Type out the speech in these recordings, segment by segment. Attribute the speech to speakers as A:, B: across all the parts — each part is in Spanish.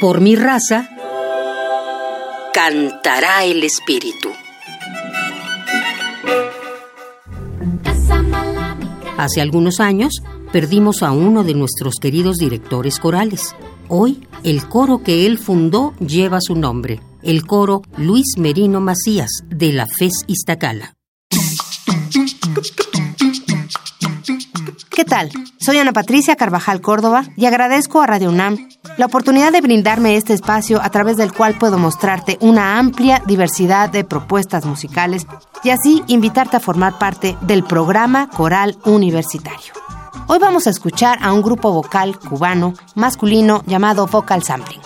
A: Por mi raza, cantará el espíritu. Hace algunos años perdimos a uno de nuestros queridos directores corales. Hoy, el coro que él fundó lleva su nombre, el coro Luis Merino Macías de la FES Iztacala.
B: ¿Qué tal? Soy Ana Patricia Carvajal Córdoba y agradezco a Radio UNAM la oportunidad de brindarme este espacio a través del cual puedo mostrarte una amplia diversidad de propuestas musicales y así invitarte a formar parte del programa coral universitario. Hoy vamos a escuchar a un grupo vocal cubano masculino llamado Vocal Sampling.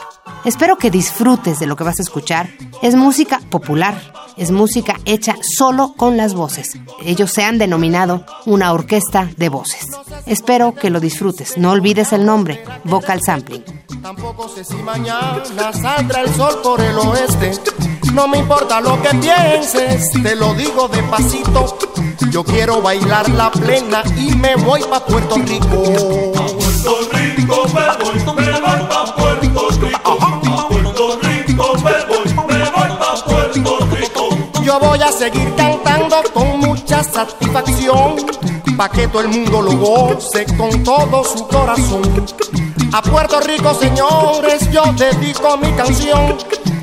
B: Espero que disfrutes de lo que vas a escuchar. Es música popular, es música hecha solo con las voces. Ellos se han denominado una orquesta de voces. Espero que lo disfrutes. No olvides el nombre, Vocal Sampling.
C: Tampoco sé si mañana saldrá el sol por el oeste. No me importa lo que pienses, te lo digo despacito. Yo quiero bailar la plena y me voy pa' Puerto Rico.
D: A Puerto Rico me voy, me voy pa' Puerto Rico. A Puerto Rico me voy, me voy pa' Puerto Rico.
C: Yo voy a seguir cantando con mucha satisfacción, pa' que todo el mundo lo goce con todo su corazón. A Puerto Rico, señores, yo dedico mi canción.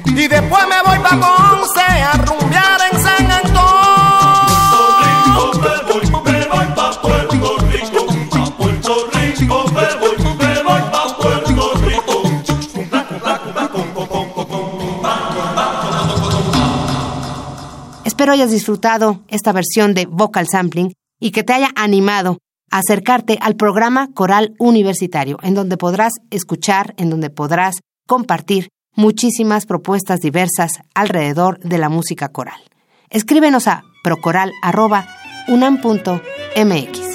C: Y después me voy pa' Ponce a rumbear en San
D: Puerto
C: Antón.
D: Rico me voy, me voy pa' Puerto Rico. A Puerto Rico me voy, me voy pa' Puerto Rico. Cumbia, cumbia, cumbia, con, con, con, con, con.
B: Espero hayas disfrutado esta versión de Vocal Sampling y que te haya animado acercarte al programa Coral Universitario, en donde podrás escuchar, en donde podrás compartir muchísimas propuestas diversas alrededor de la música coral. Escríbenos a procoral.unam.mx.